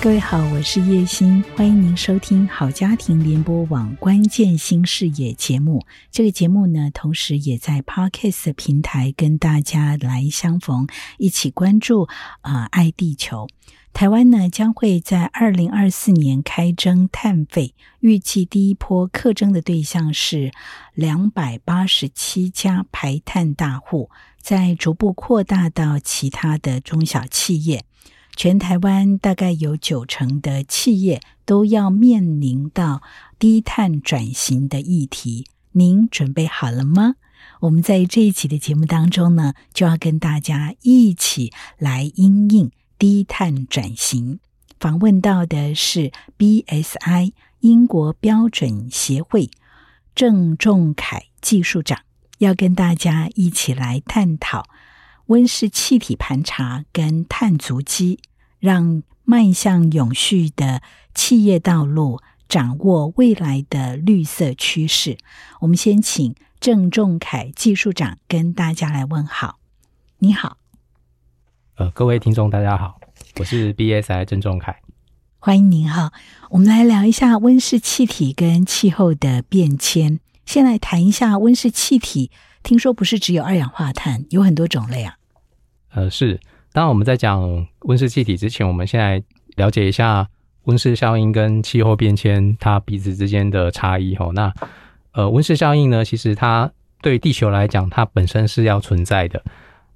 各位好，我是叶欣，欢迎您收听好家庭联播网关键新视野节目。这个节目呢，同时也在 Podcast 平台跟大家来相逢，一起关注啊、爱地球。台湾呢，将会在二零二四年开征碳费，预计第一波课征的对象是两百八十七家排碳大户，再逐步扩大到其他的中小企业。全台湾大概有九成的企业都要面临到低碳转型的议题，您准备好了吗？我们在这一期的节目当中呢，就要跟大家一起来因应低碳转型。访问到的是 BSI 英国标准协会郑仲凯技术长，要跟大家一起来探讨温室气体盘查跟碳足迹。让迈向永续的企业道路，掌握未来的绿色趋势。我们先请郑仲凯技术长跟大家来问好。你好，呃，各位听众大家好，我是 BSI 郑仲凯，欢迎您哈。我们来聊一下温室气体跟气候的变迁。先来谈一下温室气体，听说不是只有二氧化碳，有很多种类啊。呃，是。当我们在讲温室气体之前，我们先来了解一下温室效应跟气候变迁它彼此之间的差异。吼，那呃，温室效应呢，其实它对地球来讲，它本身是要存在的。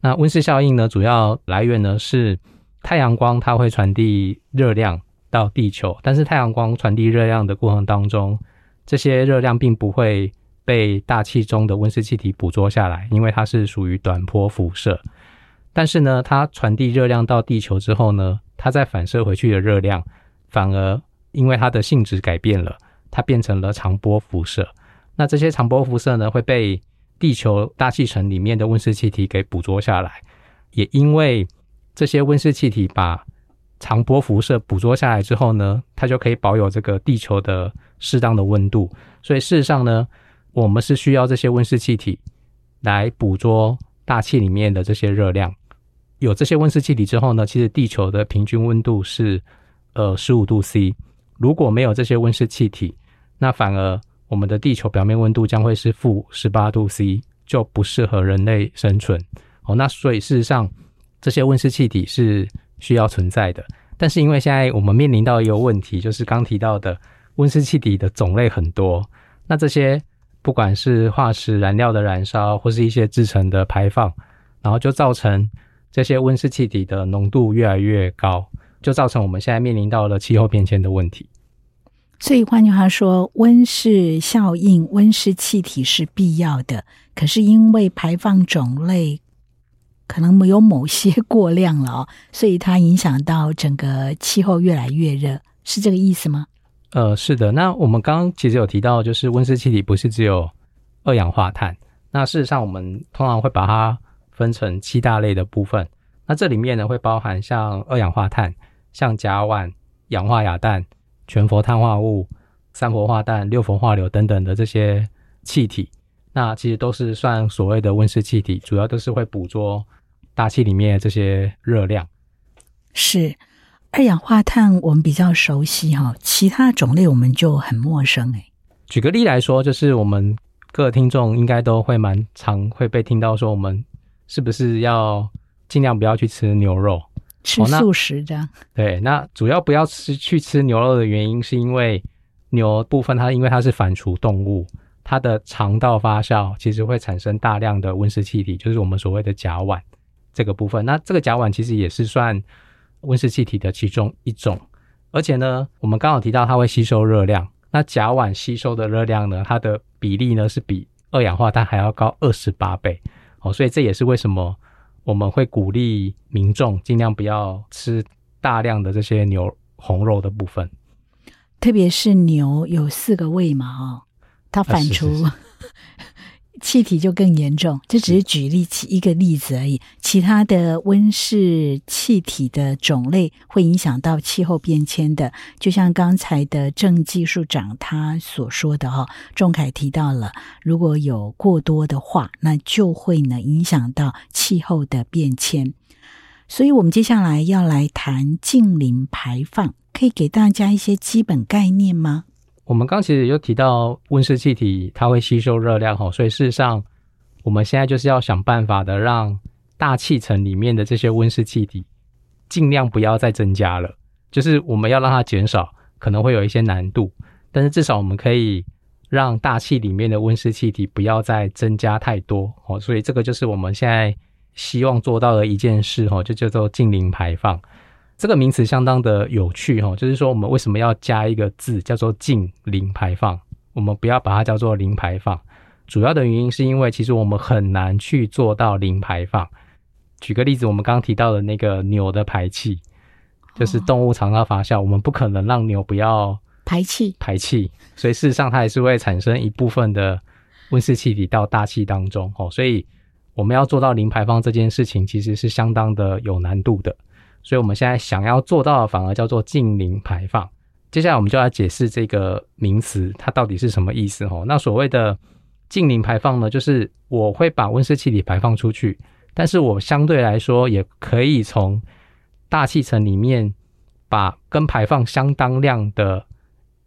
那温室效应呢，主要来源呢是太阳光，它会传递热量到地球，但是太阳光传递热量的过程当中，这些热量并不会被大气中的温室气体捕捉下来，因为它是属于短波辐射。但是呢，它传递热量到地球之后呢，它再反射回去的热量，反而因为它的性质改变了，它变成了长波辐射。那这些长波辐射呢，会被地球大气层里面的温室气体给捕捉下来。也因为这些温室气体把长波辐射捕捉下来之后呢，它就可以保有这个地球的适当的温度。所以事实上呢，我们是需要这些温室气体来捕捉大气里面的这些热量。有这些温室气体之后呢，其实地球的平均温度是呃十五度 C。如果没有这些温室气体，那反而我们的地球表面温度将会是负十八度 C，就不适合人类生存。哦，那所以事实上这些温室气体是需要存在的。但是因为现在我们面临到一个问题，就是刚提到的温室气体的种类很多，那这些不管是化石燃料的燃烧，或是一些制成的排放，然后就造成。这些温室气体的浓度越来越高，就造成我们现在面临到了气候变迁的问题。所以换句话说，温室效应、温室气体是必要的，可是因为排放种类可能没有某些过量了哦，所以它影响到整个气候越来越热，是这个意思吗？呃，是的。那我们刚刚其实有提到，就是温室气体不是只有二氧化碳，那事实上我们通常会把它。分成七大类的部分，那这里面呢会包含像二氧化碳、像甲烷、氧化亚氮、全氟碳化物、三氟化氮、六氟化硫等等的这些气体，那其实都是算所谓的温室气体，主要都是会捕捉大气里面的这些热量。是二氧化碳我们比较熟悉哈，其他种类我们就很陌生哎。举个例来说，就是我们各听众应该都会蛮常会被听到说我们。是不是要尽量不要去吃牛肉，吃素食这样？对，那主要不要吃去吃牛肉的原因，是因为牛部分它因为它是反刍动物，它的肠道发酵其实会产生大量的温室气体，就是我们所谓的甲烷这个部分。那这个甲烷其实也是算温室气体的其中一种，而且呢，我们刚好提到它会吸收热量，那甲烷吸收的热量呢，它的比例呢是比二氧化碳还要高二十八倍。哦，所以这也是为什么我们会鼓励民众尽量不要吃大量的这些牛红肉的部分，特别是牛有四个胃嘛，哦，它反刍气体就更严重。这只是举例起一个例子而已，其他的温室气体的种类会影响到气候变迁的。就像刚才的郑技术长他所说的哈，仲凯提到了，如果有过多的话，那就会呢影响到气候的变迁。所以，我们接下来要来谈近邻排放，可以给大家一些基本概念吗？我们刚其实有提到温室气体，它会吸收热量哈，所以事实上，我们现在就是要想办法的，让大气层里面的这些温室气体尽量不要再增加了，就是我们要让它减少，可能会有一些难度，但是至少我们可以让大气里面的温室气体不要再增加太多哦，所以这个就是我们现在希望做到的一件事哈，就叫做净零排放。这个名词相当的有趣哈，就是说我们为什么要加一个字叫做净零排放？我们不要把它叫做零排放。主要的原因是因为其实我们很难去做到零排放。举个例子，我们刚刚提到的那个牛的排气，就是动物肠道发酵，我们不可能让牛不要排气排气，所以事实上它还是会产生一部分的温室气体到大气当中哦。所以我们要做到零排放这件事情，其实是相当的有难度的。所以我们现在想要做到的，反而叫做近零排放。接下来我们就要解释这个名词，它到底是什么意思哦。那所谓的近零排放呢，就是我会把温室气体排放出去，但是我相对来说也可以从大气层里面把跟排放相当量的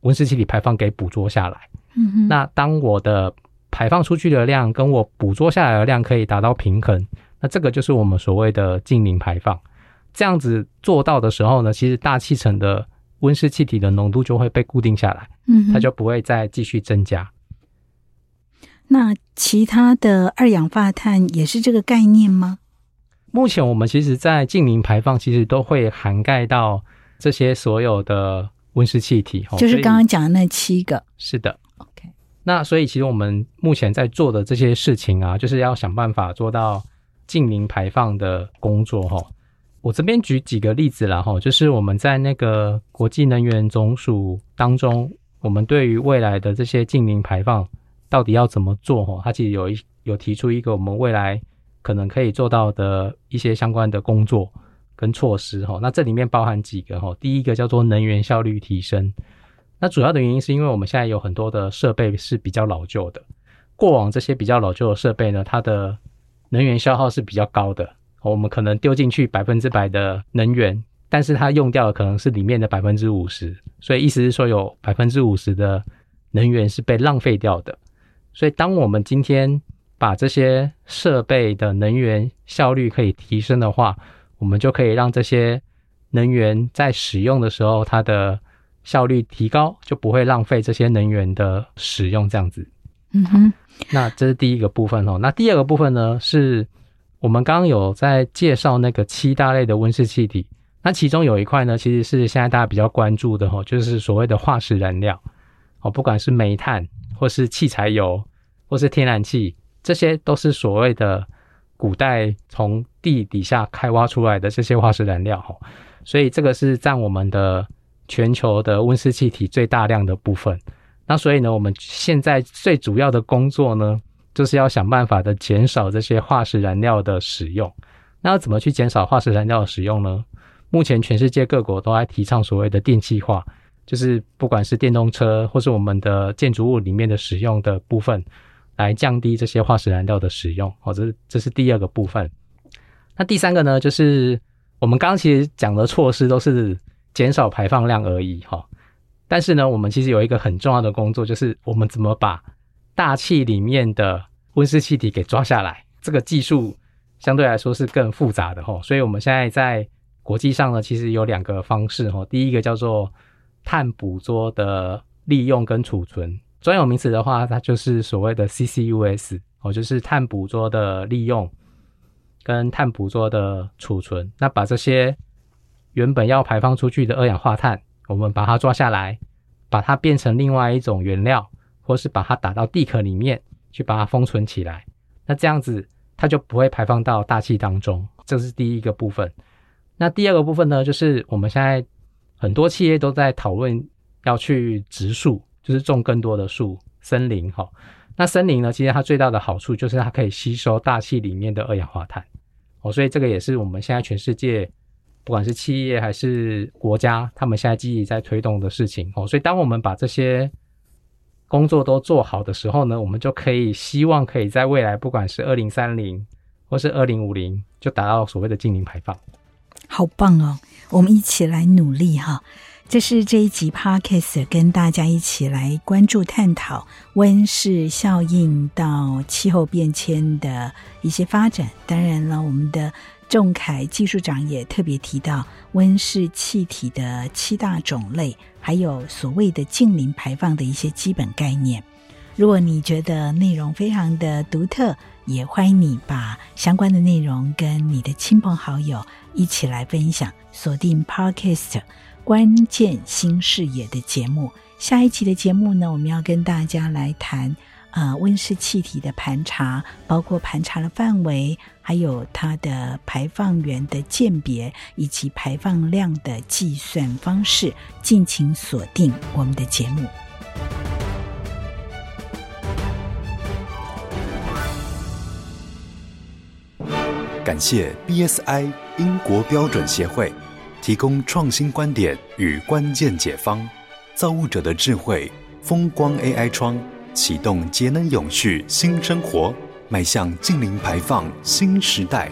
温室气体排放给捕捉下来。嗯哼。那当我的排放出去的量跟我捕捉下来的量可以达到平衡，那这个就是我们所谓的近零排放。这样子做到的时候呢，其实大气层的温室气体的浓度就会被固定下来，嗯，它就不会再继续增加。那其他的二氧化碳也是这个概念吗？目前我们其实，在净零排放其实都会涵盖到这些所有的温室气体，就是刚刚讲的那七个。是的，OK。那所以其实我们目前在做的这些事情啊，就是要想办法做到净零排放的工作，哈。我这边举几个例子啦，哈，就是我们在那个国际能源总署当中，我们对于未来的这些净零排放到底要怎么做，哈，它其实有一有提出一个我们未来可能可以做到的一些相关的工作跟措施，哈。那这里面包含几个，哈，第一个叫做能源效率提升。那主要的原因是因为我们现在有很多的设备是比较老旧的，过往这些比较老旧的设备呢，它的能源消耗是比较高的。我们可能丢进去百分之百的能源，但是它用掉的可能是里面的百分之五十，所以意思是说有百分之五十的能源是被浪费掉的。所以当我们今天把这些设备的能源效率可以提升的话，我们就可以让这些能源在使用的时候它的效率提高，就不会浪费这些能源的使用。这样子，嗯哼，那这是第一个部分哦。那第二个部分呢是。我们刚刚有在介绍那个七大类的温室气体，那其中有一块呢，其实是现在大家比较关注的哈，就是所谓的化石燃料，哦，不管是煤炭或是汽柴油或是天然气，这些都是所谓的古代从地底下开挖出来的这些化石燃料哈，所以这个是占我们的全球的温室气体最大量的部分。那所以呢，我们现在最主要的工作呢，就是要想办法的减少这些化石燃料的使用。那要怎么去减少化石燃料的使用呢？目前全世界各国都在提倡所谓的电气化，就是不管是电动车或是我们的建筑物里面的使用的部分，来降低这些化石燃料的使用。好，这这是第二个部分。那第三个呢，就是我们刚刚其实讲的措施都是减少排放量而已。哈，但是呢，我们其实有一个很重要的工作，就是我们怎么把大气里面的温室气体给抓下来，这个技术相对来说是更复杂的吼，所以我们现在在国际上呢，其实有两个方式吼，第一个叫做碳捕捉的利用跟储存，专有名词的话，它就是所谓的 CCUS 哦，就是碳捕捉的利用跟碳捕捉的储存。那把这些原本要排放出去的二氧化碳，我们把它抓下来，把它变成另外一种原料。或是把它打到地壳里面去，把它封存起来，那这样子它就不会排放到大气当中。这是第一个部分。那第二个部分呢，就是我们现在很多企业都在讨论要去植树，就是种更多的树、森林哈。那森林呢，其实它最大的好处就是它可以吸收大气里面的二氧化碳哦，所以这个也是我们现在全世界不管是企业还是国家，他们现在积极在推动的事情哦。所以当我们把这些工作都做好的时候呢，我们就可以希望可以在未来，不管是二零三零或是二零五零，就达到所谓的净零排放。好棒哦！我们一起来努力哈。这是这一集 Podcast 跟大家一起来关注探讨温室效应到气候变迁的一些发展。当然了，我们的仲凯技术长也特别提到温室气体的七大种类，还有所谓的近零排放的一些基本概念。如果你觉得内容非常的独特，也欢迎你把相关的内容跟你的亲朋好友一起来分享，锁定 Podcast。关键新视野的节目，下一期的节目呢，我们要跟大家来谈，呃，温室气体的盘查，包括盘查的范围，还有它的排放源的鉴别，以及排放量的计算方式，敬请锁定我们的节目。感谢 BSI 英国标准协会。提供创新观点与关键解方，造物者的智慧，风光 AI 窗启动节能永续新生活，迈向净零排放新时代。